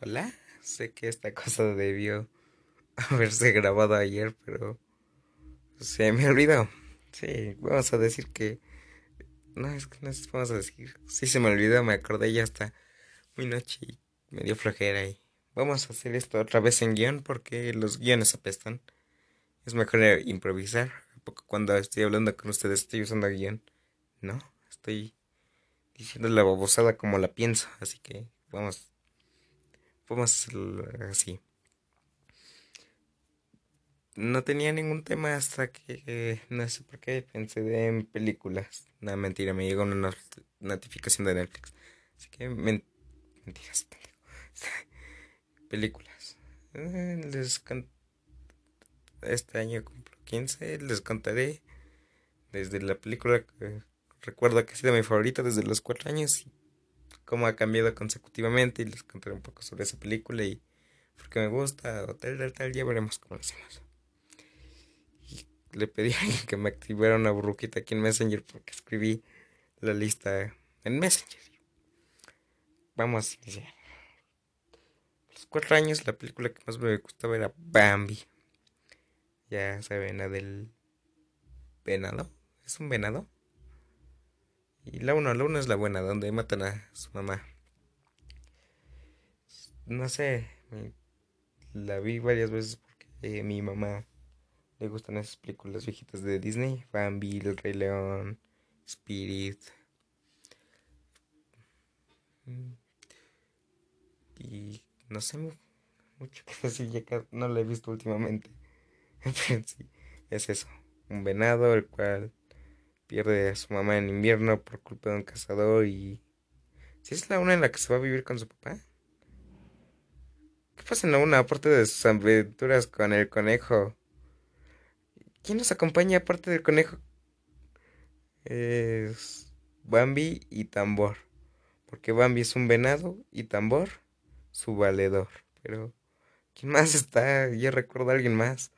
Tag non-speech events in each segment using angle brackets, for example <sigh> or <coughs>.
Hola, sé que esta cosa debió haberse grabado ayer, pero se me olvidó. Sí, vamos a decir que... No, es que no vamos a decir. Sí, se me olvidó, me acordé ya hasta muy noche y me dio flojera y... Vamos a hacer esto otra vez en guion porque los guiones apestan. Es mejor improvisar. Cuando estoy hablando con ustedes estoy usando guion. No, estoy diciendo la babosada como la pienso. Así que vamos Vamos así. No tenía ningún tema hasta que no sé por qué pensé en películas. No, mentira, me llegó una notificación de Netflix. Así que mentiras, <laughs> películas. Eh, les este año cumplo 15, les contaré desde la película que recuerdo que ha sido mi favorita desde los 4 años cómo ha cambiado consecutivamente y les contaré un poco sobre esa película y por qué me gusta o tal, tal, tal, ya veremos cómo lo hacemos. Le pedí a que me activara una burruquita aquí en Messenger porque escribí la lista en Messenger. Vamos a iniciar. los cuatro años la película que más me gustaba era Bambi. Ya saben, la del venado. ¿Es un venado? Y la 1, la 1 es la buena, donde matan a su mamá. No sé, la vi varias veces porque a mi mamá le gustan esas películas viejitas de Disney. Bambi, El Rey León, Spirit. Y no sé mucho <laughs> que decir, ya no la he visto últimamente. <laughs> Es eso. Un venado, el cual pierde a su mamá en invierno por culpa de un cazador y... ¿Si es la una en la que se va a vivir con su papá? ¿Qué pasa en la una aparte de sus aventuras con el conejo? ¿Quién nos acompaña aparte del conejo? Es Bambi y Tambor. Porque Bambi es un venado y Tambor su valedor. Pero, ¿quién más está? Yo recuerdo a alguien más.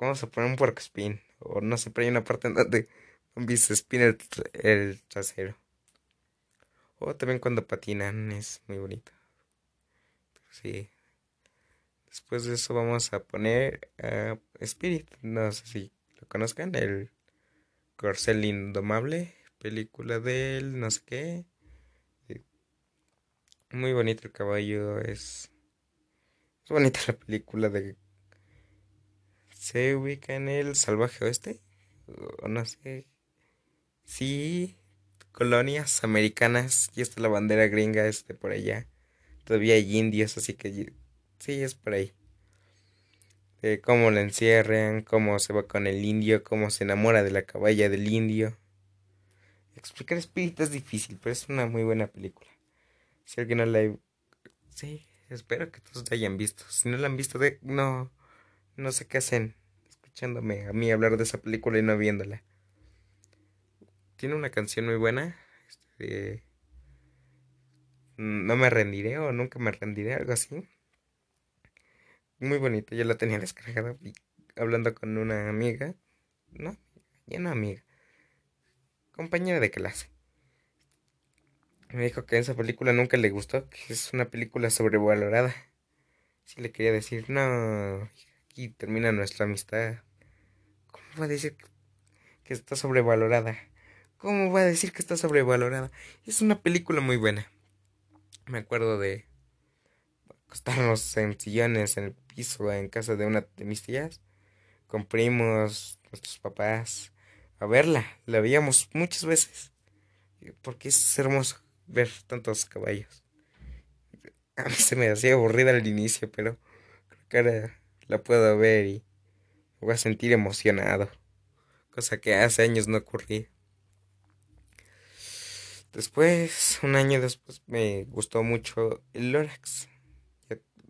Vamos a poner un porco spin. O no sé, pero hay una parte en donde Bambi se espina el, trasero. O también cuando patinan es muy bonito. Sí. Después de eso vamos a poner a Spirit. No sé si lo conozcan. El Corcel Indomable. Película de él, no sé qué. Muy bonito el caballo. Es, es bonita la película de se ubica en el salvaje oeste, o no sé. Sí, colonias americanas, y está la bandera gringa este por allá. Todavía hay indios, así que sí, es por ahí. De cómo la encierran, cómo se va con el indio, cómo se enamora de la caballa del indio. Explicar espíritu es difícil, pero es una muy buena película. Si alguien no la... Sí, espero que todos la hayan visto. Si no la han visto, de... no no sé qué hacen escuchándome a mí hablar de esa película y no viéndola. Tiene una canción muy buena. Este, no me rendiré o nunca me rendiré, algo así. Muy bonita, yo la tenía descargada hablando con una amiga. No, ya no amiga. Compañera de clase. Me dijo que esa película nunca le gustó, que es una película sobrevalorada. Si le quería decir, no, aquí termina nuestra amistad. ¿Cómo va a decir que está sobrevalorada? ¿Cómo va a decir que está sobrevalorada? Es una película muy buena. Me acuerdo de acostarnos en sillones en el piso en casa de una de mis tías, con primos, nuestros papás, a verla. La veíamos muchas veces. Porque es hermoso ver tantos caballos. A mí se me hacía aburrida al inicio, pero creo que ahora la puedo ver y me voy a sentir emocionado. Cosa que hace años no ocurría. Después, un año después, me gustó mucho el Lorax.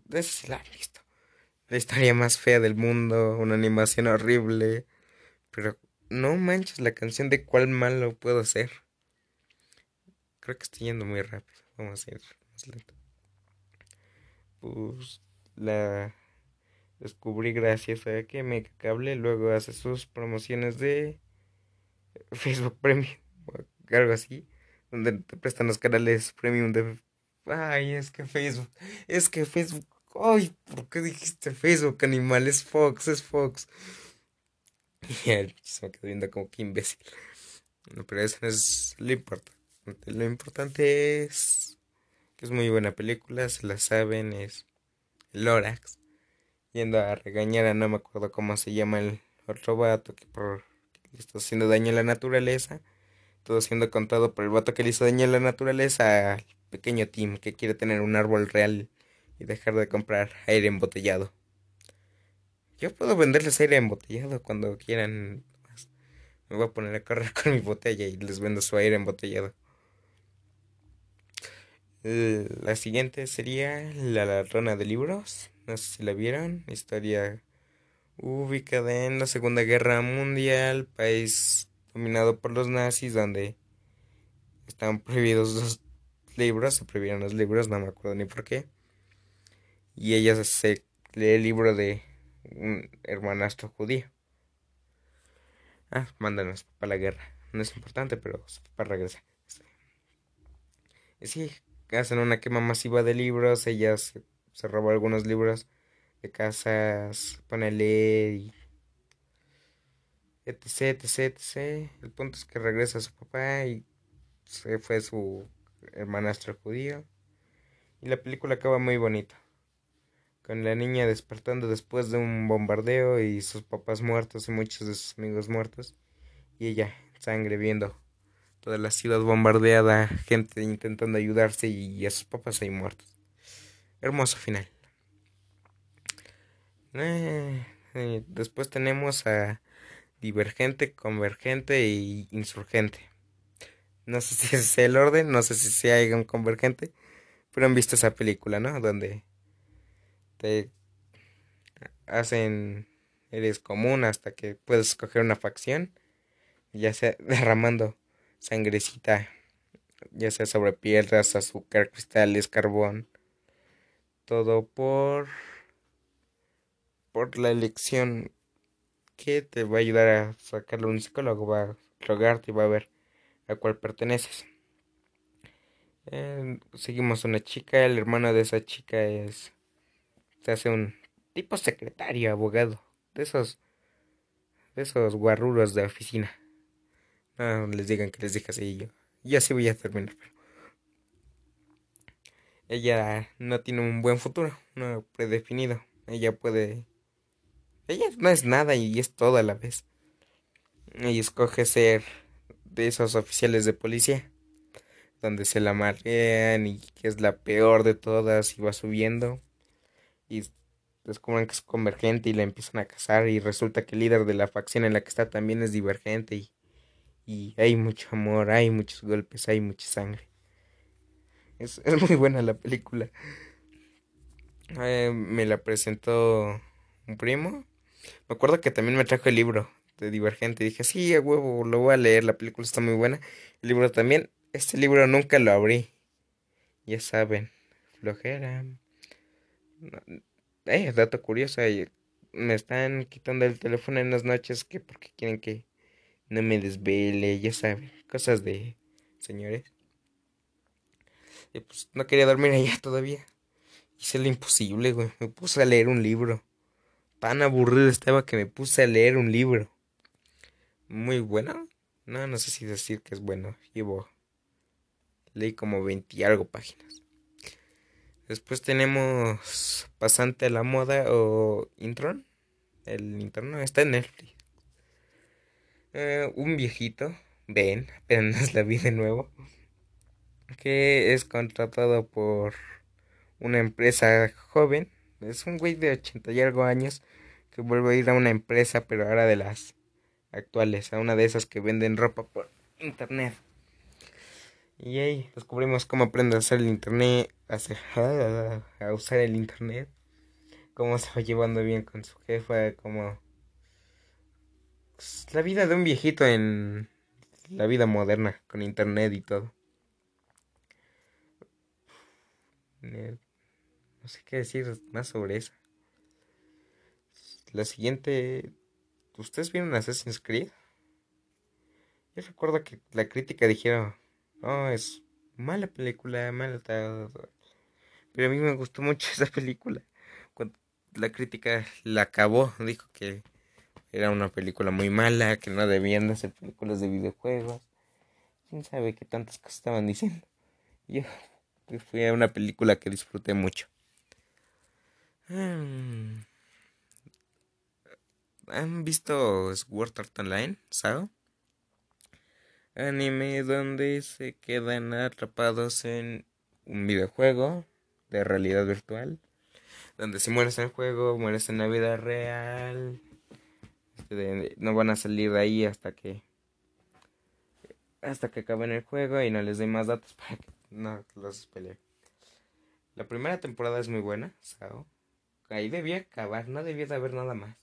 Ese sí la. La historia más fea del mundo, una animación horrible. Pero no manches la canción de cuál malo puedo ser. Creo que estoy yendo muy rápido. Vamos a ir más lento. Pues la descubrí gracias a que me Cable luego hace sus promociones de <laughs> Facebook Premium o algo así, donde te prestan los canales premium de Ay, es que Facebook. Es que Facebook. Ay, ¿por qué dijiste Facebook, animal? Es Fox, es Fox. <laughs> Y él se me quedó viendo como que imbécil. No, pero eso no es lo importante. Lo importante es que es muy buena película, se la saben, es Lorax. Yendo a regañar a no me acuerdo cómo se llama el otro vato que por le está haciendo daño a la naturaleza. Todo siendo contado por el vato que le hizo daño a la naturaleza al pequeño Tim que quiere tener un árbol real y dejar de comprar aire embotellado. Yo puedo venderles aire embotellado cuando quieran. Me voy a poner a correr <laughs> con mi botella y les vendo su aire embotellado. La siguiente sería La ladrona de libros. No sé si la vieron. Historia ubicada en la Segunda Guerra Mundial, país dominado por los nazis, donde estaban prohibidos los libros, se prohibieron los libros, no me acuerdo ni por qué. Y ella se lee el libro de un hermanastro judío. Ah, mándanos para la guerra. No es importante, pero para regresar. Sí, hacen una quema masiva de libros. Ella se, se robó algunos libros de casas, pone a leer y etc, etc, etc. El punto es que regresa a su papá y se fue su hermanastro judío. Y la película acaba muy bonita. Con la niña despertando después de un bombardeo y sus papás muertos y muchos de sus amigos muertos. Y ella, sangre, viendo toda la ciudad bombardeada, gente intentando ayudarse y a sus papás ahí muertos. Hermoso final. Eh, eh, después tenemos a Divergente, Convergente e Insurgente. No sé si es el orden, no sé si sea un convergente, pero han visto esa película, ¿no? Donde te hacen, eres común hasta que puedes escoger una facción, ya sea <laughs> derramando sangrecita, ya sea sobre piedras, azúcar, cristales, carbón, todo por por la elección que te va a ayudar a sacarlo un psicólogo, va a rogarte y va a ver a cuál perteneces. Eh, seguimos una chica, el hermano de esa chica es se hace un tipo secretario, abogado, de esos de esos guarruros de oficina. No les digan que les dije así yo. Ya sí voy a terminar, pero ella no tiene un buen futuro, no predefinido. Ella puede ella no es nada y es todo a la vez. Y escoge ser de esos oficiales de policía, donde se la marean y que es la peor de todas y va subiendo. Y descubren que es convergente y la empiezan a cazar y resulta que el líder de la facción en la que está también es divergente y, y hay mucho amor, hay muchos golpes, hay mucha sangre. Es, es muy buena la película. Eh, me la presentó un primo me acuerdo que también me trajo el libro de Divergente. Dije, sí, a huevo, lo voy a leer. La película está muy buena. El libro también. Este libro nunca lo abrí. Ya saben, flojera. Eh, dato curioso. Me están quitando el teléfono en las noches que porque quieren que no me desvele. Ya saben, cosas de señores. Y pues no quería dormir <laughs> allá todavía. Hice lo imposible, güey. Me puse a leer un libro tan aburrido estaba que me puse a leer un libro. Muy bueno. No, no sé si decir que es bueno. Llevo. Leí como 20 y algo páginas. Después tenemos Pasante a la Moda o Intron. El Intron está en Netflix. Eh, un viejito, Ben, <laughs> apenas la vi de nuevo, que es contratado por una empresa joven es un güey de ochenta y algo años que vuelve a ir a una empresa, pero ahora de las actuales, a una de esas que venden ropa por internet. Y ahí descubrimos cómo aprende a hacer el internet, <laughs> a usar el internet, cómo se va llevando bien con su jefa, cómo... Pues, la vida de un viejito en la vida moderna, con internet y todo. No sé qué decir más sobre eso. La siguiente. ¿Ustedes vieron Assassin's Creed? Yo recuerdo que la crítica dijeron. No, es mala película, mala todo. Pero a mí me gustó mucho <laughs> esa película. Cuando la crítica la acabó, dijo que era una película muy mala, que no debían de hacer películas de videojuegos. Quién sabe qué tantas cosas estaban diciendo. Yo fui a una película que disfruté mucho. Hmm. ¿Han visto Sword Art Online, ¿sabes? Anime donde se quedan atrapados en un videojuego de realidad virtual. Donde si mueres en el juego, mueres en la vida real. Este, no van a salir de ahí hasta que hasta que acaben el juego y no les doy más datos <laughs> para que no los peleen. La primera temporada es muy buena, Sao. Ahí debía acabar, no debía de haber nada más.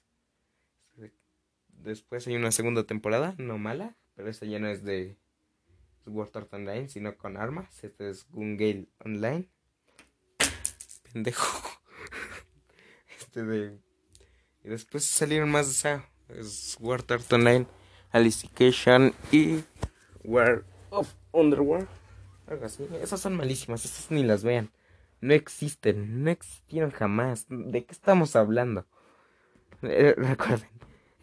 Después hay una segunda temporada, no mala, pero esta ya no es de Sword Art Online, sino con armas. Este es Gungale Online. Pendejo. <laughs> Este de. Y después salieron más de Sao. Sword Art Online, Alicization y War of Underworld. Algo así. Esas son malísimas, esas ni las vean. No existen, no existieron jamás. ¿De qué estamos hablando? Eh, recuerden,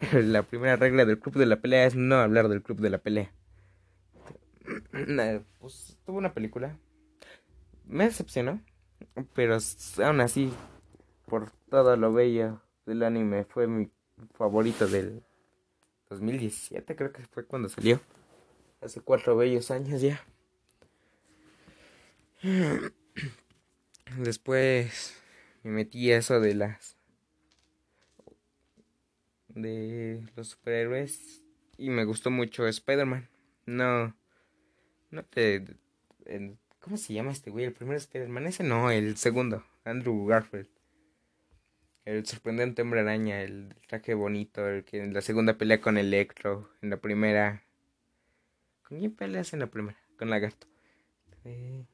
<laughs> la primera regla del club de la pelea es no hablar del club de la pelea. <clears throat> pues tuvo una película. Me decepcionó, pero aún así, por todo lo bello del anime, fue mi favorito del 2017, creo que fue cuando salió. Hace cuatro bellos años ya. <clears throat> Después me metí a eso de las de los superhéroes y me gustó mucho Spider-Man. No no te ¿cómo se llama este güey? El primer Spider-Man, ese no, el segundo, Andrew Garfield. El sorprendente hombre araña, el traje bonito, el que en la segunda pelea con Electro, en la primera ¿Con quién peleas en la primera? Con Lagarto. Eh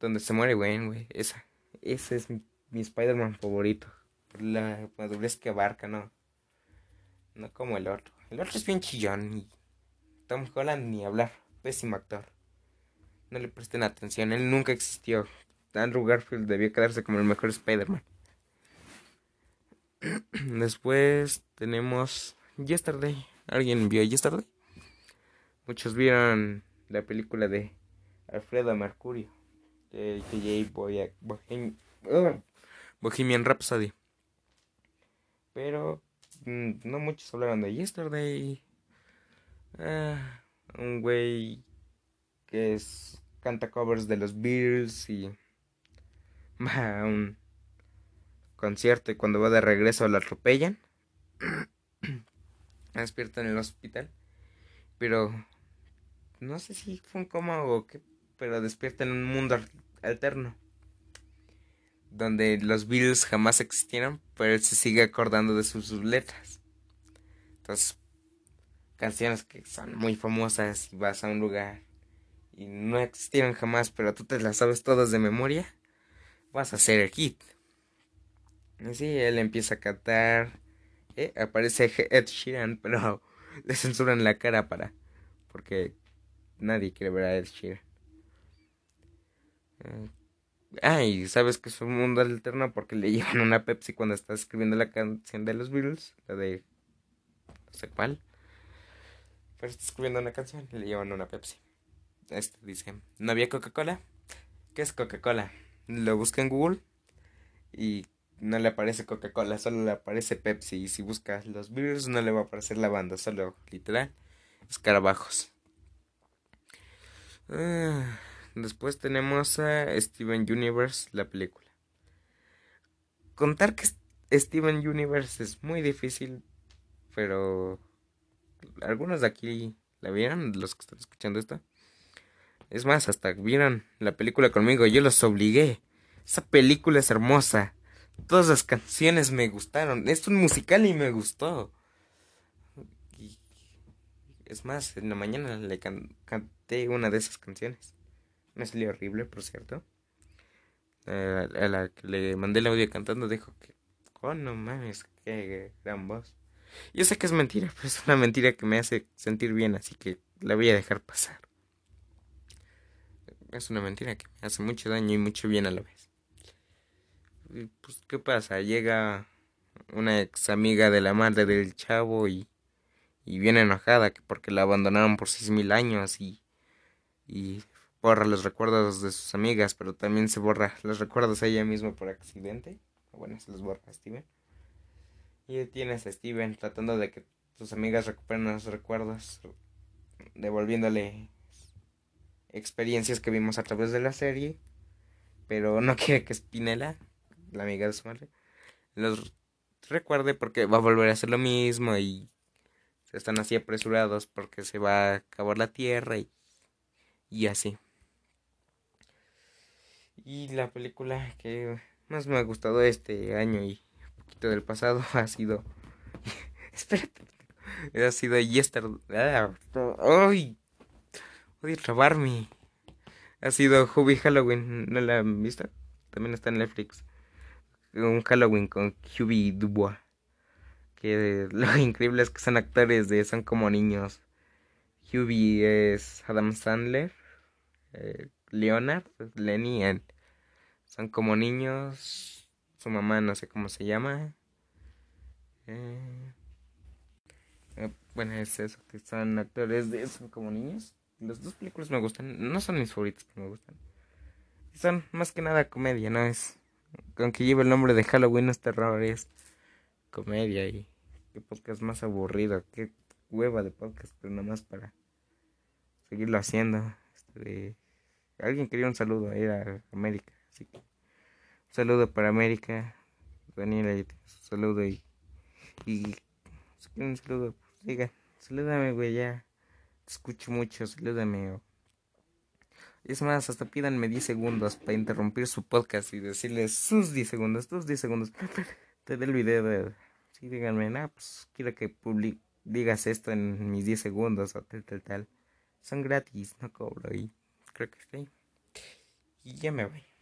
donde se muere Gwen, güey. Esa. Ese es mi, Spider-Man favorito. Por la madurez que abarca, ¿no? No como el otro. El otro es bien chillón. Y Tom Holland ni hablar. Pésimo actor. No le presten atención. Él nunca existió. Andrew Garfield debió quedarse como el mejor Spider-Man. <clears throat> Después tenemos Yesterday. ¿Alguien vio Yesterday? Muchos vieron la película de Alfredo Mercurio de KJ Bohemian Rhapsody. Pero mm, no muchos hablaron de Yesterday. Ah, un güey que es canta covers de los Beatles y va a un concierto y cuando va de regreso lo atropellan. <coughs> Despierta en el hospital. Pero no sé si fue un coma o qué pero despierta en un mundo alterno. Donde los Beatles jamás existieron, pero él se sigue acordando de sus, letras. Entonces, canciones que son muy famosas y vas a un lugar y no existieron jamás, pero tú te las sabes todas de memoria, vas a hacer el hit. Así él empieza a cantar, ¿eh? aparece Ed Sheeran, <laughs> pero le censuran la cara para, porque nadie quiere ver a Ed Sheeran. Y sabes que es un mundo alterno porque le <laughs> llevan una Pepsi cuando está escribiendo la canción de los Beatles, la de no sé cuál. Pero está escribiendo una canción y le llevan una Pepsi. Este dice, ¿no había Coca-Cola? ¿Qué es Coca-Cola? Lo busca en Google y no le aparece Coca-Cola, solo le aparece Pepsi. Y si busca los Beatles no le va a aparecer la banda, solo literal escarabajos. Ah. Después tenemos a Steven Universe, la película. Contar que Steven Universe es muy difícil, pero algunos de aquí la vieron, los que están escuchando esto. Es más, hasta vieron la película conmigo, yo los obligué. Esa película es hermosa. Todas las canciones me gustaron. Es un musical y me gustó. es más, en la mañana le canté una de esas canciones. Me salió horrible, por cierto. A la que le mandé el audio cantando dijo que, oh no mames, qué gran voz. Yo sé que es mentira, <laughs> pero es una mentira que me hace sentir bien, así que la voy a dejar pasar. es una mentira que me hace mucho daño y mucho bien a la vez. pues, ¿qué pasa? Llega una ex amiga de la madre del chavo y, y viene enojada porque la abandonaron por seis mil años y, y borra los recuerdos de sus amigas, pero también se borra los recuerdos a ella misma por accidente. Bueno, se los borra a Steven. Y tienes a Steven tratando de que sus amigas recuperen los recuerdos, devolviéndole experiencias que vimos a través de la serie, pero no <laughs> quiere que Spinella, la amiga de su madre, los recuerde porque va a volver a hacer lo mismo y están así apresurados porque se va a acabar la tierra y, y así. Y la película que más me ha gustado este año y un poquito del pasado <laughs> ha sido... <laughs> Espérate. Ha sido Yesterday. ¡Ay! Odio trabarme. Ha sido Hubby Halloween. ¿No la han visto? También está en Netflix. Un Halloween con Hubby Dubois. Que <laughs> lo increíble es que son actores de Son como niños. Hubby es Adam Sandler. Eh, Leonard, Lenny, son como niños. Su mamá no sé cómo se llama. Eh, eh, bueno, es eso, que son actores de Son como niños. Las dos películas me gustan. No son mis favoritas, pero me gustan. Son más que nada comedia, ¿no? Es. Aunque lleva el nombre de Halloween, no es terror, es comedia. Y qué podcast más aburrido. Qué hueva de podcast, pero nada más para seguirlo haciendo. Este, alguien quería un saludo ir a América, así que un saludo para América. Daniela, saludo y. Y. un saludo, pues, diga, salúdame, güey, ya escucho mucho, salúdame. Es más, hasta pídanme 10 segundos para interrumpir su podcast y decirles sus 10 segundos, tus 10 segundos. Te dé el video de... Sí, díganme, nah, pues quiero que digas esto en mis 10 segundos o tal, tal, tal. Son gratis, no cobro y creo que estoy. Y ya me voy.